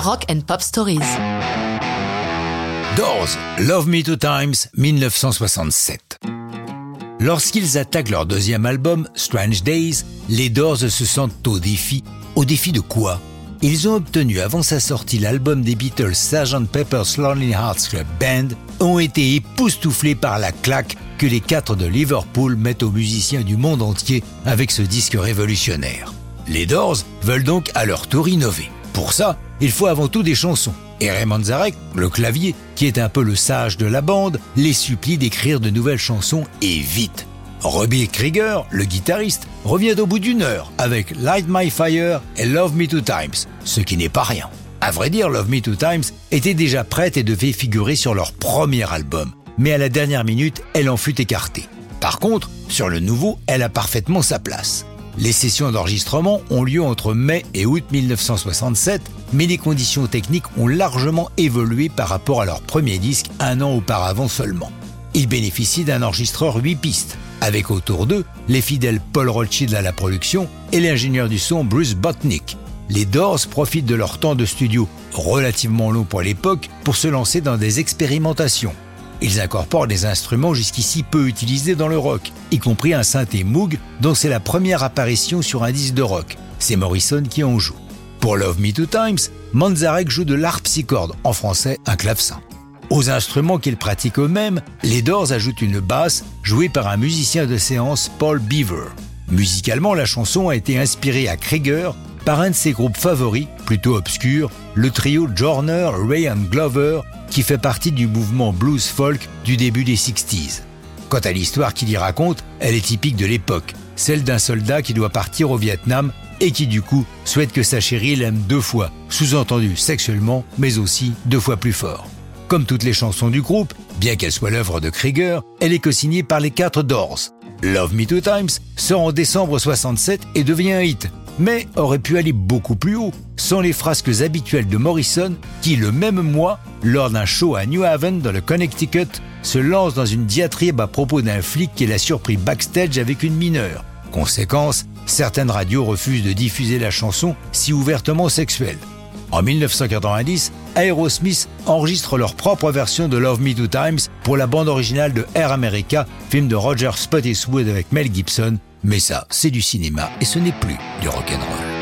Rock and Pop Stories. Doors, Love Me Two Times, 1967. Lorsqu'ils attaquent leur deuxième album, Strange Days, les Doors se sentent au défi. Au défi de quoi? Ils ont obtenu avant sa sortie l'album des Beatles Sgt. Pepper's Lonely Hearts Club Band, ont été époustouflés par la claque que les quatre de Liverpool mettent aux musiciens du monde entier avec ce disque révolutionnaire. Les Doors veulent donc à leur tour innover. Pour ça, il faut avant tout des chansons. Et Raymond Zarek, le clavier, qui est un peu le sage de la bande, les supplie d'écrire de nouvelles chansons et vite. Robbie Krieger, le guitariste, revient au bout d'une heure avec Light My Fire et Love Me Two Times, ce qui n'est pas rien. À vrai dire, Love Me Two Times était déjà prête et devait figurer sur leur premier album, mais à la dernière minute, elle en fut écartée. Par contre, sur le nouveau, elle a parfaitement sa place. Les sessions d'enregistrement ont lieu entre mai et août 1967, mais les conditions techniques ont largement évolué par rapport à leur premier disque un an auparavant seulement. Ils bénéficient d'un enregistreur 8 pistes, avec autour d'eux les fidèles Paul Rothschild à la production et l'ingénieur du son Bruce Botnick. Les Doors profitent de leur temps de studio, relativement long pour l'époque, pour se lancer dans des expérimentations. Ils incorporent des instruments jusqu'ici peu utilisés dans le rock, y compris un synthé Moog dont c'est la première apparition sur un disque de rock. C'est Morrison qui en joue. Pour Love Me Two Times, Manzarek joue de l'harpsichord, en français un clavecin. Aux instruments qu'ils pratiquent eux-mêmes, les Doors ajoutent une basse jouée par un musicien de séance Paul Beaver. Musicalement, la chanson a été inspirée à Krieger par un de ses groupes favoris, plutôt obscur, le trio Joyner, Ray and Glover, qui fait partie du mouvement blues folk du début des 60s. Quant à l'histoire qu'il y raconte, elle est typique de l'époque, celle d'un soldat qui doit partir au Vietnam et qui du coup souhaite que sa chérie l'aime deux fois, sous-entendu sexuellement, mais aussi deux fois plus fort. Comme toutes les chansons du groupe, bien qu'elle soit l'œuvre de Krieger, elle est co-signée par les quatre Doors. Love Me Two Times sort en décembre 67 et devient un hit, mais aurait pu aller beaucoup plus haut sans les frasques habituelles de Morrison qui, le même mois, lors d'un show à New Haven dans le Connecticut, se lance dans une diatribe à propos d'un flic qui l'a surpris backstage avec une mineure. Conséquence, certaines radios refusent de diffuser la chanson si ouvertement sexuelle. En 1990, Aerosmith enregistre leur propre version de Love Me Two Times pour la bande originale de Air America, film de Roger Spottiswoode avec Mel Gibson, mais ça, c'est du cinéma et ce n'est plus du rock'n'roll.